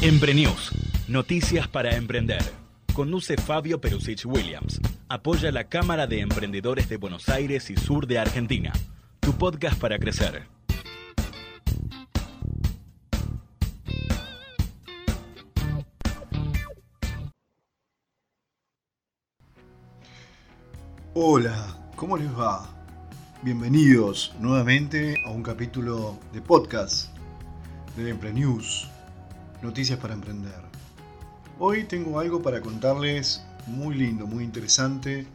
Emprenews, noticias para emprender. Conduce Fabio Perusich Williams. Apoya la Cámara de Emprendedores de Buenos Aires y Sur de Argentina. Tu podcast para crecer. Hola, ¿cómo les va? Bienvenidos nuevamente a un capítulo de podcast de Emprenews, noticias para emprender. Hoy tengo algo para contarles muy lindo, muy interesante.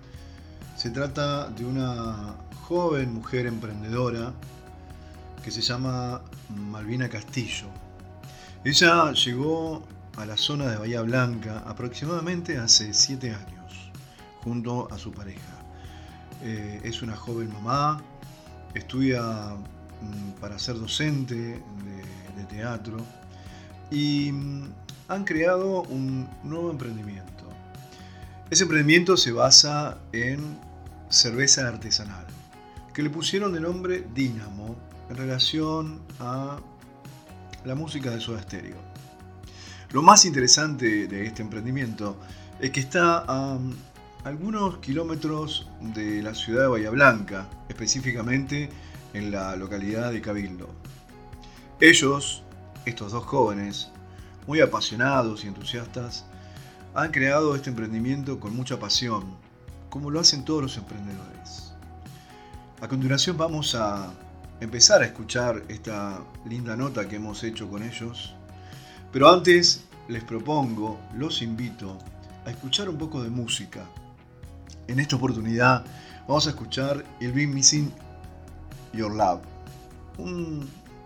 Se trata de una joven mujer emprendedora que se llama Malvina Castillo. Ella llegó a la zona de Bahía Blanca aproximadamente hace 7 años, junto a su pareja. Eh, es una joven mamá, estudia mm, para ser docente de, teatro y mm, han creado un nuevo emprendimiento. Ese emprendimiento se basa en cerveza artesanal, que le pusieron de nombre Dynamo en relación a la música de Soda Stereo. Lo más interesante de este emprendimiento es que está a algunos kilómetros de la ciudad de Bahía Blanca, específicamente en la localidad de Cabildo. Ellos, estos dos jóvenes, muy apasionados y entusiastas, han creado este emprendimiento con mucha pasión, como lo hacen todos los emprendedores. A continuación vamos a empezar a escuchar esta linda nota que hemos hecho con ellos, pero antes les propongo, los invito a escuchar un poco de música en esta oportunidad vamos a escuchar el Be Missing Your Love.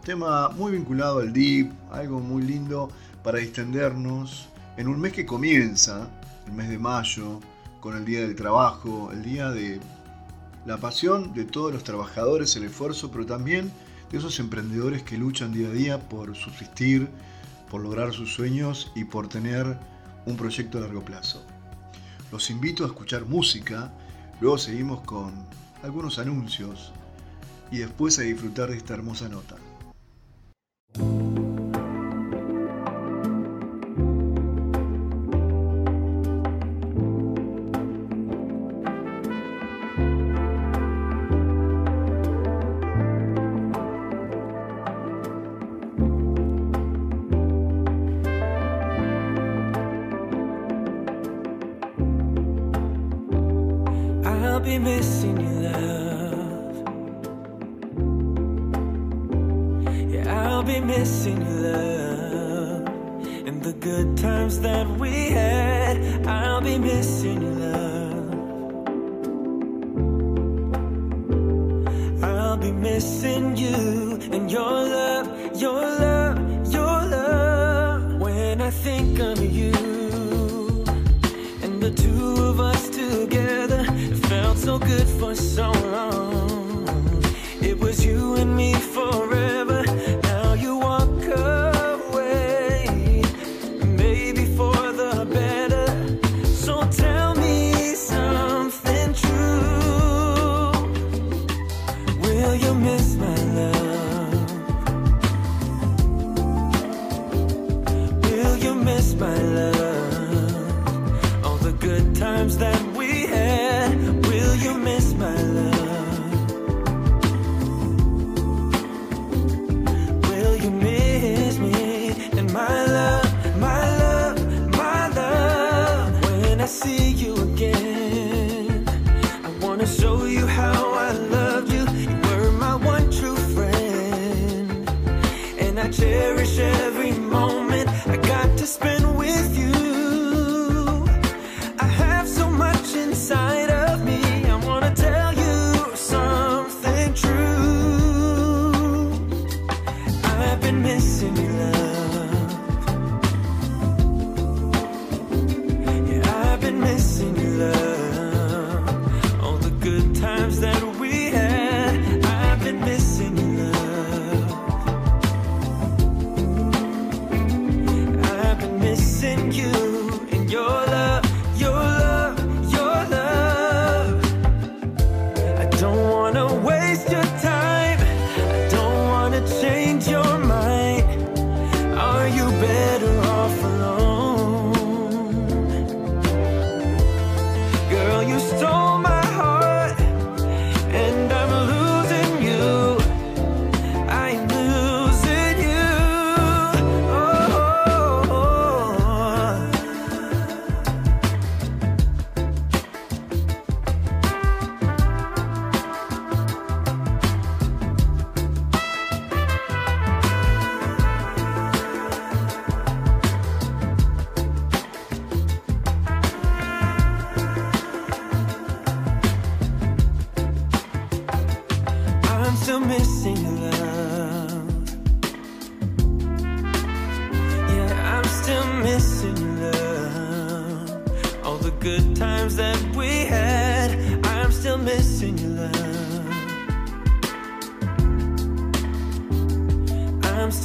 Tema muy vinculado al deep, algo muy lindo para distendernos en un mes que comienza, el mes de mayo, con el Día del Trabajo, el Día de la pasión de todos los trabajadores, el esfuerzo, pero también de esos emprendedores que luchan día a día por subsistir, por lograr sus sueños y por tener un proyecto a largo plazo. Los invito a escuchar música, luego seguimos con algunos anuncios y después a disfrutar de esta hermosa nota. I'll be missing you, love. And the good times that we had, I'll be missing you, love. I'll be missing you and your love, your love, your love. When I think of you and the two of us together It felt so good for so long.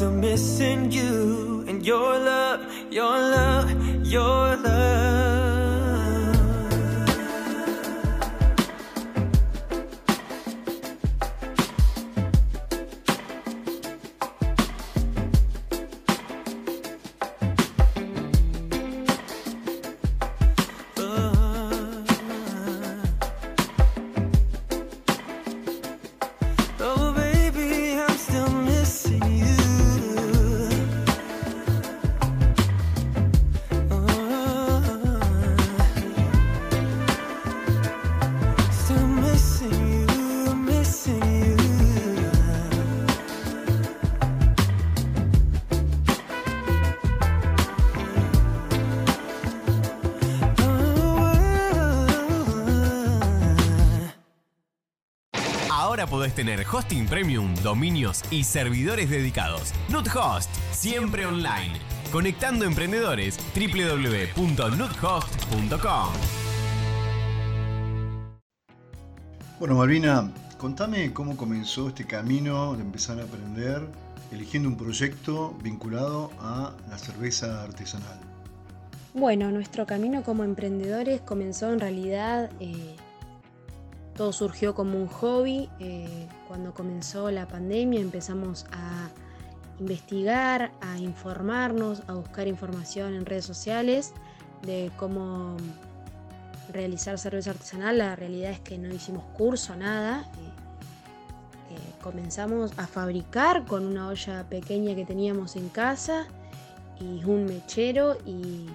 Still missing you and your love, your love, your love. Ahora podés tener hosting premium, dominios y servidores dedicados. Nuthost, siempre online. Conectando emprendedores www.nuthost.com. Bueno, Malvina, contame cómo comenzó este camino de empezar a aprender eligiendo un proyecto vinculado a la cerveza artesanal. Bueno, nuestro camino como emprendedores comenzó en realidad, eh, todo surgió como un hobby. eh, cuando comenzó la pandemia empezamos a investigar, a informarnos, a buscar información en redes sociales de cómo realizar cerveza artesanal. La realidad es que no hicimos curso, nada. eh, eh, comenzamos a fabricar con una olla pequeña que teníamos en casa y un mechero y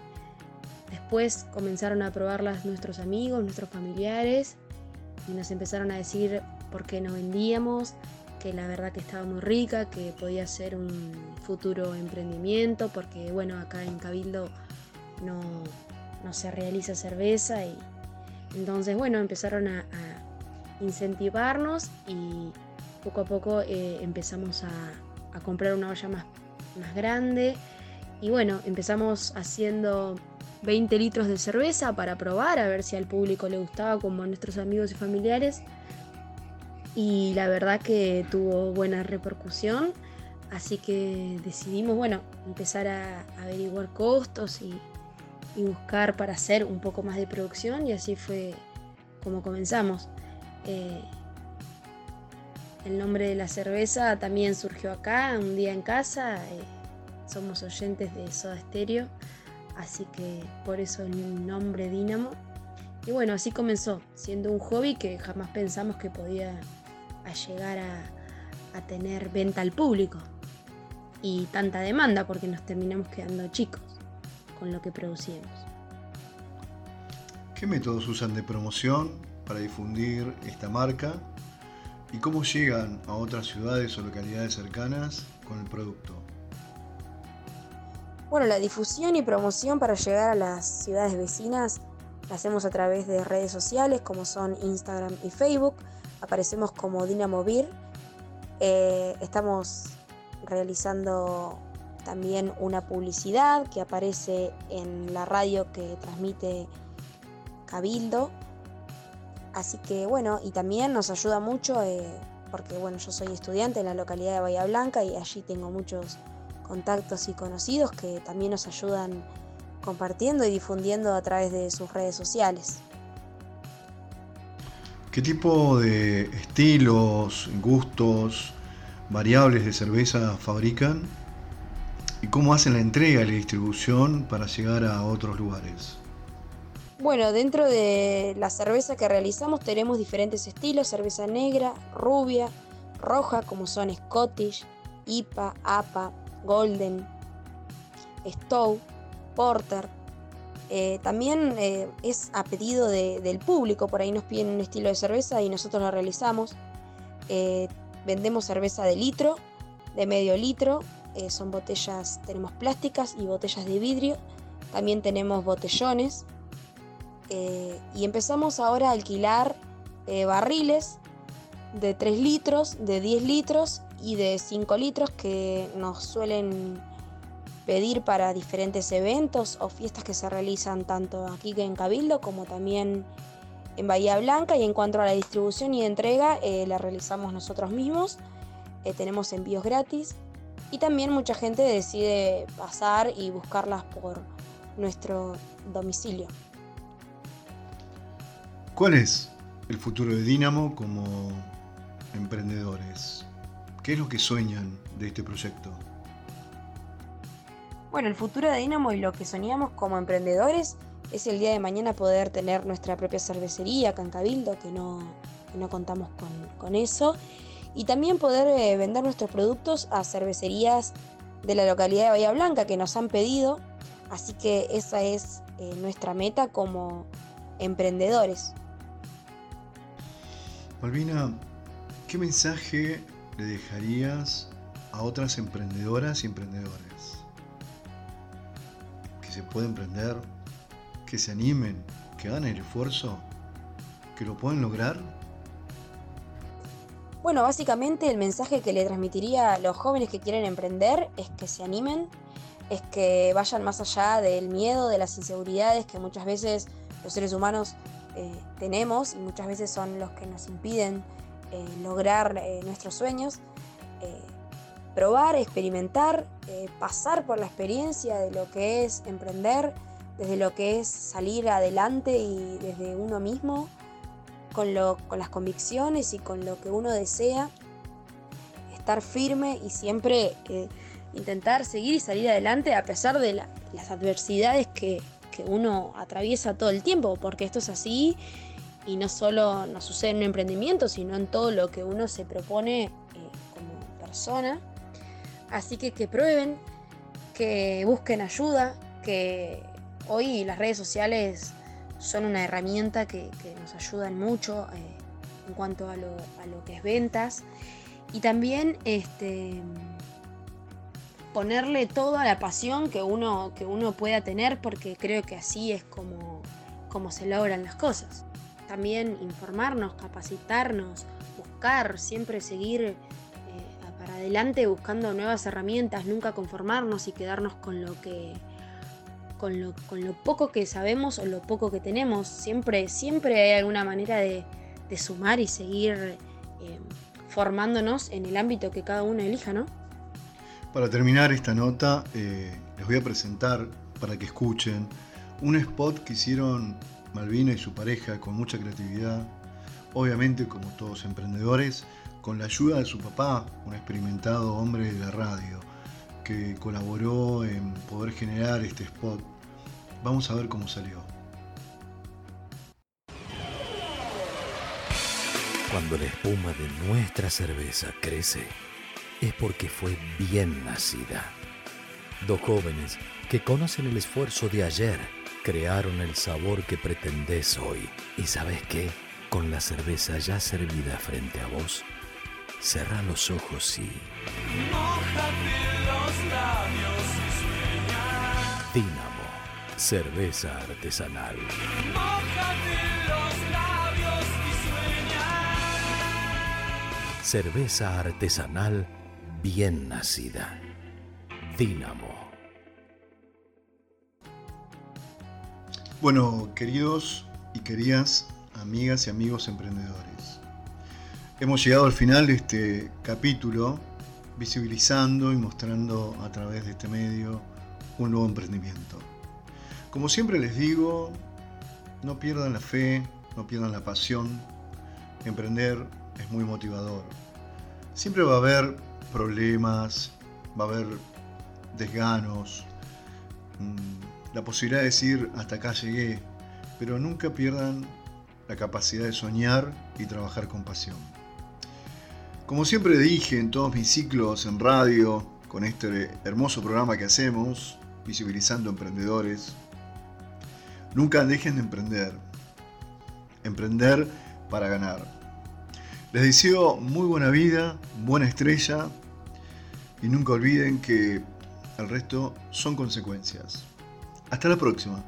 Después comenzaron a probarlas nuestros amigos, nuestros familiares y nos empezaron a decir por qué no vendíamos, que la verdad que estaba muy rica, que podía ser un futuro emprendimiento, porque bueno, acá en Cabildo no, no se realiza cerveza y entonces bueno, empezaron a, a incentivarnos y poco a poco eh, empezamos a, a comprar una olla más, más grande y bueno, empezamos haciendo 20 litros de cerveza para probar, a ver si al público le gustaba como a nuestros amigos y familiares. Y la verdad que tuvo buena repercusión, así que decidimos, bueno, empezar a averiguar costos y, buscar para hacer un poco más de producción y así fue como comenzamos. Eh, el nombre de la cerveza también surgió acá, un día en casa. eh, somos oyentes de Soda Stereo, así que por eso el nombre Dínamo. Y bueno, así comenzó, siendo un hobby que jamás pensamos que podía llegar a, a tener venta al público y tanta demanda porque nos terminamos quedando chicos con lo que producíamos. ¿Qué métodos usan de promoción para difundir esta marca? ¿Y cómo llegan a otras ciudades o localidades cercanas con el producto? Bueno, la difusión y promoción para llegar a las ciudades vecinas la hacemos a través de redes sociales como son Instagram y Facebook. Aparecemos como Dinamo Beer. Eh, estamos realizando también una publicidad que aparece en la radio que transmite Cabildo. Así que bueno, y también nos ayuda mucho eh, porque bueno, yo soy estudiante en la localidad de Bahía Blanca y allí tengo muchos contactos y conocidos que también nos ayudan compartiendo y difundiendo a través de sus redes sociales. ¿Qué tipo de estilos, gustos, variables de cerveza fabrican? y cómo hacen la entrega y la distribución para llegar a otros lugares. Bueno, dentro de la cerveza que realizamos tenemos diferentes estilos, cerveza negra, rubia, roja, como son Scottish, IPA, APA, Golden, Stowe, Porter. Eh, también eh, es a pedido del público, por ahí nos piden un estilo de cerveza y nosotros lo realizamos. Eh, vendemos cerveza de litro, de medio litro, son botellas, tenemos plásticas y botellas de vidrio. También tenemos botellones y empezamos ahora a alquilar barriles de 3 litros, de 10 litros y de 5 litros que nos suelen pedir para diferentes eventos o fiestas que se realizan tanto aquí en Cabildo como también en Bahía Blanca y en cuanto a la distribución y entrega eh, la realizamos nosotros mismos, tenemos envíos gratis y también mucha gente decide pasar y buscarlas por nuestro domicilio. ¿Cuál es el futuro de Dinamo como emprendedores? ¿Qué es lo que sueñan de este proyecto? Bueno, el futuro de Dinamo y lo que soñamos como emprendedores es el día de mañana poder tener nuestra propia cervecería acá en Cabildo, que no, no contamos con, eso, y también poder eh, vender nuestros productos a cervecerías de la localidad de Bahía Blanca que nos han pedido, así que esa es eh, nuestra meta como emprendedores. Malvina, ¿qué mensaje le dejarías a otras emprendedoras y emprendedores? Que se puede emprender, que se animen, que hagan el esfuerzo, que lo pueden lograr. Bueno, básicamente el mensaje que le transmitiría a los jóvenes que quieren emprender es que se animen, es que vayan más allá del miedo, de las inseguridades que muchas veces los seres humanos eh, tenemos y muchas veces son los que nos impiden eh, lograr eh, nuestros sueños. probar, experimentar, pasar por la experiencia de lo que es emprender, desde lo que es salir adelante y desde uno mismo, con, con las convicciones y con lo que uno desea, estar firme y siempre intentar seguir y salir adelante a pesar de las adversidades que, que uno atraviesa todo el tiempo, porque esto es así y no solo nos sucede en un emprendimiento, sino en todo lo que uno se propone eh, como persona. Así que que prueben, que busquen ayuda, que hoy las redes sociales son una herramienta que, nos ayudan mucho eh, en cuanto a lo, a lo, que es ventas. Y también este, ponerle toda la pasión que uno, que uno pueda tener porque creo que así es como, como se logran las cosas. También informarnos, capacitarnos, buscar, siempre seguir eh, para adelante buscando nuevas herramientas, nunca conformarnos y quedarnos con lo que con lo, con lo poco que sabemos o lo poco que tenemos. Siempre, siempre hay alguna manera de, sumar y seguir eh, formándonos en el ámbito que cada uno elija, ¿no? Para terminar esta nota, eh, les voy a presentar para que escuchen un spot que hicieron Malvina y su pareja con mucha creatividad, obviamente como todos emprendedores, con la ayuda de su papá, un experimentado hombre de la radio, que colaboró en poder generar este spot. Vamos a ver cómo salió. Cuando la espuma de nuestra cerveza crece, es porque fue bien nacida. Dos jóvenes que conocen el esfuerzo de ayer crearon el sabor que pretendes hoy. ¿Y sabes qué? Con la cerveza ya servida frente a vos, cerra los ojos y... los labios y Dínamo, cerveza artesanal. los labios y Cerveza artesanal bien nacida. Dínamo. Bueno, queridos y queridas amigas y amigos emprendedores, hemos llegado al final de este capítulo visibilizando y mostrando a través de este medio un nuevo emprendimiento. Como siempre les digo, no pierdan la fe, no pierdan la pasión. Emprender es muy motivador. Siempre va a haber problemas, va a haber desganos, mm, la posibilidad de decir hasta acá llegué, pero nunca pierdan la capacidad de soñar y trabajar con pasión. Como siempre dije en todos mis ciclos en radio, con este hermoso programa que hacemos, visibilizando emprendedores, nunca dejen de emprender. Emprender para ganar. Les deseo muy buena vida, buena estrella y nunca olviden que el resto son consecuencias. Hasta la próxima.